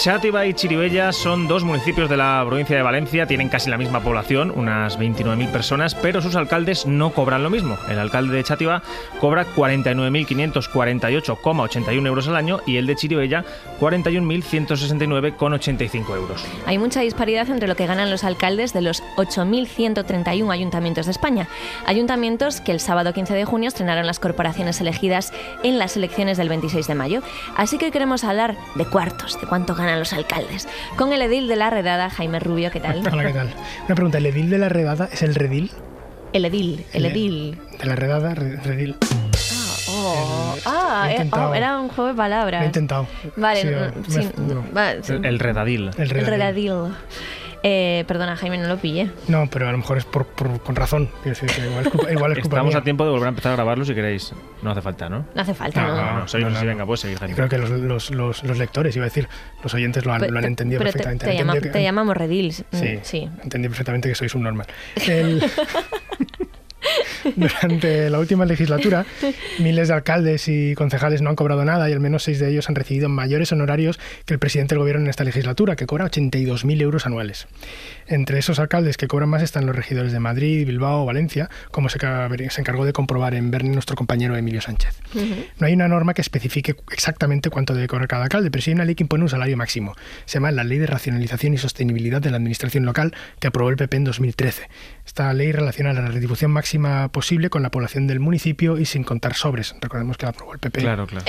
Chátiva y Chiribella son dos municipios de la provincia de Valencia, tienen casi la misma población, unas 29.000 personas, pero sus alcaldes no cobran lo mismo. El alcalde de Chátiva cobra 49.548,81 euros al año y el de Chiribella 41.169,85 euros. Hay mucha disparidad entre lo que ganan los alcaldes de los 8.131 ayuntamientos de España. Ayuntamientos que el sábado 15 de junio estrenaron las corporaciones elegidas en las elecciones del 26 de mayo. Así que queremos hablar de cuartos, de cuánto ganan los alcaldes. Con el edil de la redada, Jaime Rubio, ¿qué tal? Hola, ¿qué tal? Una pregunta, ¿el edil de la redada es el redil? El edil, el El- edil. De la redada, re- redil. Oh, El- ah, he eh, oh, era un juego de palabras. Lo he intentado. Vale, Sí, me- sí, no. va, sí. El, el redadil. El El redil. redadil. Eh, perdona, Jaime, no lo pillé. No, pero a lo mejor es por, por- con razón. Quiero decir que igual es culpa, igual es culpa Estamos mía. a tiempo de volver a empezar a grabarlo si queréis. No hace falta, ¿no? No hace falta, No, ¿no? No, no, seguimos no, así, no. venga, pues seguir, Jaime. Yo creo que los, los, los, los lectores, iba a decir, los oyentes lo han, Pero lo han te- entendido pero te- perfectamente. Te, Han llama- que- te llamamos redils. Mm, Sí, sí. entendí perfectamente que sois un normal. El- Durante la última legislatura, miles de alcaldes y concejales no han cobrado nada y al menos seis de ellos han recibido mayores honorarios que el presidente del gobierno en esta legislatura, que cobra 82.000 euros anuales. Entre esos alcaldes que cobran más están los regidores de Madrid, Bilbao, Valencia, como se, ca- se encargó de comprobar en Berni nuestro compañero Emilio Sánchez. No hay una norma que especifique exactamente cuánto debe cobrar cada alcalde, pero sí hay una ley que impone un salario máximo. Se llama la Ley de Racionalización y Sostenibilidad de la Administración Local, que aprobó el PP en 2013. Esta ley relaciona la retribución máxima posible con la población del municipio y sin contar sobres. Recordemos que la aprobó el PP. Claro, claro.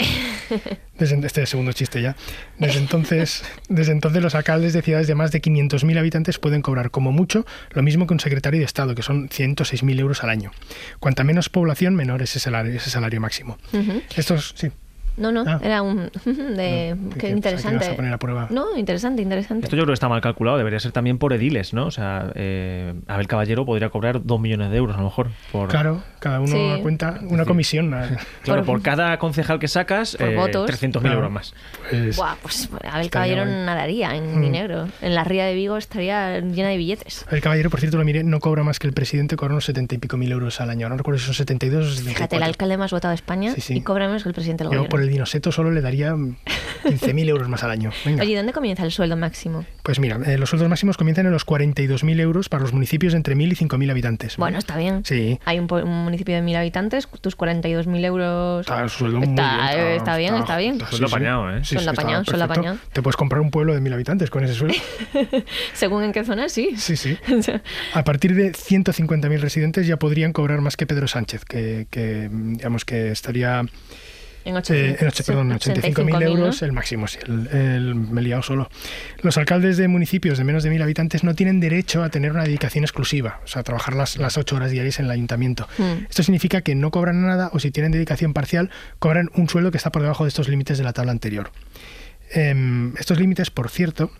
Desde, este es el segundo chiste ya. Desde entonces, desde entonces los alcaldes de ciudades de más de 500.000 habitantes pueden cobrar como mucho lo mismo que un secretario de Estado, que son 106.000 euros al año. Cuanta menos población, menor es ese salario, ese salario máximo. Ujú. Estos, sí. No, no, Ah. era un... de, No, que- qué que interesante. vas a poner a prueba. No, interesante, interesante. Esto yo creo que está mal calculado, debería ser también por ediles, ¿no? O sea, eh, Abel Caballero podría cobrar dos millones de euros a lo mejor. Por, Claro, cada uno Sí. cuenta una comisión. Claro, por- por, cada concejal que sacas, eh, votos. 300.000 Claro. euros más. Pues, Buah, pues Abel Estaría Caballero nadaría en Mm. dinero. En la ría de Vigo estaría llena de billetes. el caballero, por cierto, lo miré, no cobra más que el presidente, cobra unos 70 y pico mil euros al año. No recuerdo si son 72 o 74. Fíjate, el alcalde más votado de España Sí, sí. y cobra menos que el presidente del Yo gobierno. Por el dinoseto solo le daría mm, 15.000 euros más al año. Venga. Oye, ¿y ¿dónde comienza el sueldo máximo? Pues mira, eh, los sueldos máximos comienzan en los 42.000 euros para los municipios de entre 1.000 y 5.000 habitantes. Bueno, está bien. Sí. Hay un, municipio de mil habitantes, tus 42.000 euros. Está el sueldo muy Está- bien. está bien, está bien. Sueldo apañado, ¿eh? Sueldo está apañado, sueldo apañado. Te puedes comprar un pueblo de 1.000 habitantes con ese sueldo. Según en qué zona, sí. Sí, sí. A partir de 150.000 residentes ya podrían cobrar más que Pedro Sánchez, que, que, digamos que estaría En Eh, 85, en ocho- perdón, 85.000 85.000, ¿no? euros el máximo, sí, el, el- me he liado solo. Los alcaldes de municipios de menos de 1.000 habitantes no tienen derecho a tener una dedicación exclusiva, o sea, trabajar las, las 8 horas diarias en el ayuntamiento. Mm. Esto significa que no cobran nada o si tienen dedicación parcial, cobran un sueldo que está por debajo de estos límites de la tabla anterior. Em, estos límites, por cierto,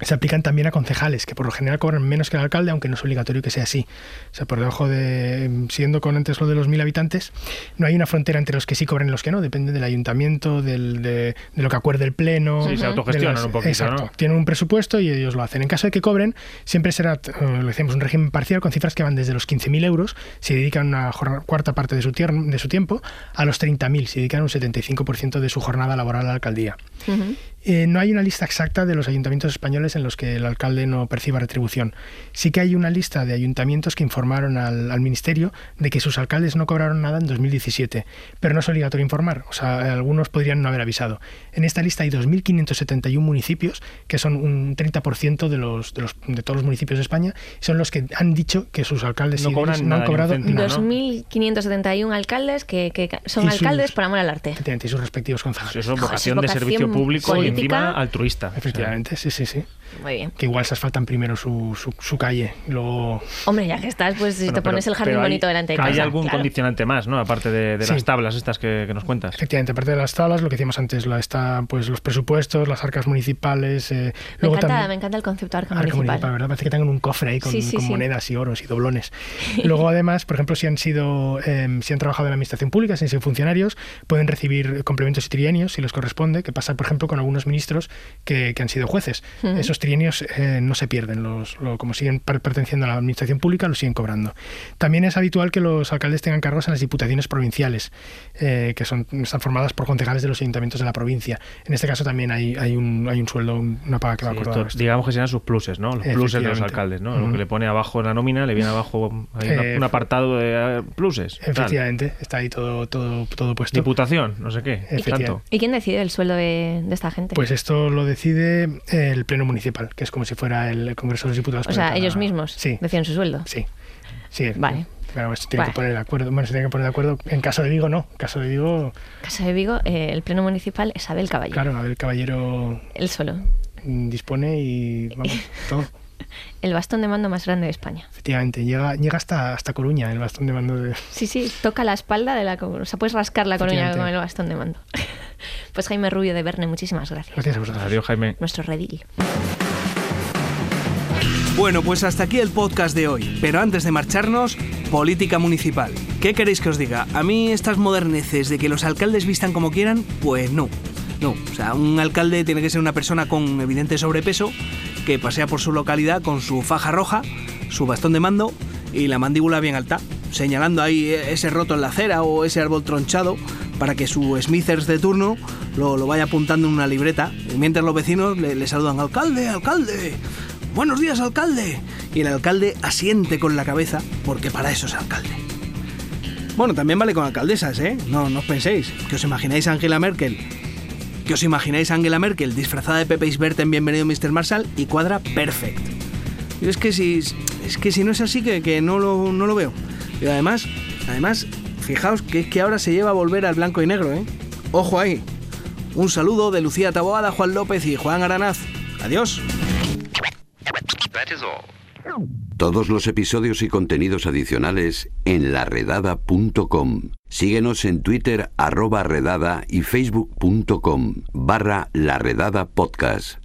se aplican también a concejales, que por lo general cobran menos que el alcalde, aunque no es obligatorio que sea así. O sea, por debajo de, siendo con antes lo de los mil habitantes, no hay una frontera entre los que sí cobran y los que no, depende del ayuntamiento, del, de, de lo que acuerde el pleno. Sí, se de autogestionan las- un poquito, Exacto, ¿no? tienen un presupuesto y ellos lo hacen. En caso de que cobren, siempre será, eh, lo decimos, un régimen parcial con cifras que van desde los 15.000 euros, si dedican una jornada- cuarta parte de su, tier- de su tiempo, a los 30.000, si dedican un 75% de su jornada laboral a la alcaldía. Ujú. Eh, no hay una lista exacta de los ayuntamientos españoles en los que el alcalde no perciba retribución. Sí que hay una lista de ayuntamientos que informaron al, al ministerio de que sus alcaldes no cobraron nada en 2017, pero no es obligatorio informar, o sea, algunos podrían no haber avisado. En esta lista hay 2.571 municipios, que son un 30% de, los, de, los, de todos los municipios de España, son los que han dicho que sus alcaldes No cobran no nada, han cobrado nada. ¿no? 2.571 alcaldes que, son Y sus- alcaldes por amor al arte. Y sus respectivos concejales. Eso es Joder, vocación de servicio público. Encima altruista. Efectivamente, sí, sí, sí. Muy bien. Que igual se asfaltan primero su, su, su calle, luego... Hombre, ya que estás, pues si Bueno, te pero- pones el jardín hay- bonito delante de casa. Hay algún claro. condicionante más, ¿no? Aparte de, de Sí. las tablas estas que, que nos cuentas. Efectivamente, aparte de las tablas, lo que decíamos antes, la, está, pues los presupuestos, las arcas municipales... eh, Me luego encanta, también- me encanta el concepto arca Arca municipal. municipal, ¿verdad? Parece que tengan un cofre ahí con, Sí, sí, con sí. monedas y oros y doblones. Luego, además, por ejemplo, si han sido, eh, si han trabajado en la administración pública, si han sido funcionarios, pueden recibir complementos y trienios si les corresponde, que pasa, por ejemplo, con algunos ministros que, que han sido jueces. Esos trienios eh, no se pierden, los, lo- como siguen per- perteneciendo a la administración pública, los siguen cobrando. También es habitual que los alcaldes tengan cargos en las diputaciones provinciales, eh, que son, están formadas por concejales de los ayuntamientos de la provincia. En este caso también hay, hay, un, hay un sueldo, un- una paga que va Sí, acordada. esto, digamos que serían sus pluses, ¿no? Los pluses de los alcaldes, ¿no? Lo que le pone abajo en la nómina, le viene abajo hay una- Eh, un apartado de eh, pluses. tal. Efectivamente, está ahí todo, todo, todo puesto. Diputación, no sé qué. Efectivamente. Tanto. ¿Y quién decide el sueldo de, de esta gente? Pues esto lo decide el Pleno Municipal, que es como si fuera el Congreso de los Diputados. o sea, cada- ellos mismos Sí, deciden su sueldo. sí. sí Vale. Claro, se tiene Vale. que poner de acuerdo. Bueno, se tiene que poner de acuerdo. En caso de Vigo, no. En caso de Vigo, Casa de Vigo, eh, el pleno municipal es Abel Caballero. claro, a ver, el caballero Él solo. mm, dispone y vamos, todo. El bastón de mando más grande de España. Efectivamente, llega, llega hasta, hasta Coruña el bastón de mando de... Sí, sí, toca la espalda de la... O sea, puedes rascar la coruña con el bastón de mando. Pues Jaime Rubio de Verne, muchísimas gracias. Gracias a vosotros. Adiós, Jaime. Nuestro redil. Bueno, pues hasta aquí el podcast de hoy. Pero antes de marcharnos, política municipal. ¿Qué queréis que os diga? A mí estas moderneces de que los alcaldes vistan como quieran, pues no. No, o sea, un alcalde tiene que ser una persona con evidente sobrepeso que pasea por su localidad con su faja roja, su bastón de mando y la mandíbula bien alta, señalando ahí ese roto en la acera o ese árbol tronchado para que su Smithers de turno lo, lo vaya apuntando en una libreta. Mientras los vecinos le, saludan, alcalde, alcalde, buenos días, alcalde. Y el alcalde asiente con la cabeza porque para eso es alcalde. Bueno, también vale con alcaldesas, ¿eh? No, no os penséis, que os imagináis Angela Merkel. Que os imagináis Angela Merkel disfrazada de Pepe Isbert en Bienvenido Mr. Marshall y cuadra perfect. Y es que si, es que si no es así, que, que no, lo, no lo veo. Y además, además, fijaos que es que ahora se lleva a volver al blanco y negro, ¿eh? Ojo ahí. Un saludo de Lucía Taboada, Juan López y Juan Aranaz. Adiós. Todos los episodios y contenidos adicionales en laredada.com. Síguenos en Twitter arroba redada y facebook.com barra laredada podcast.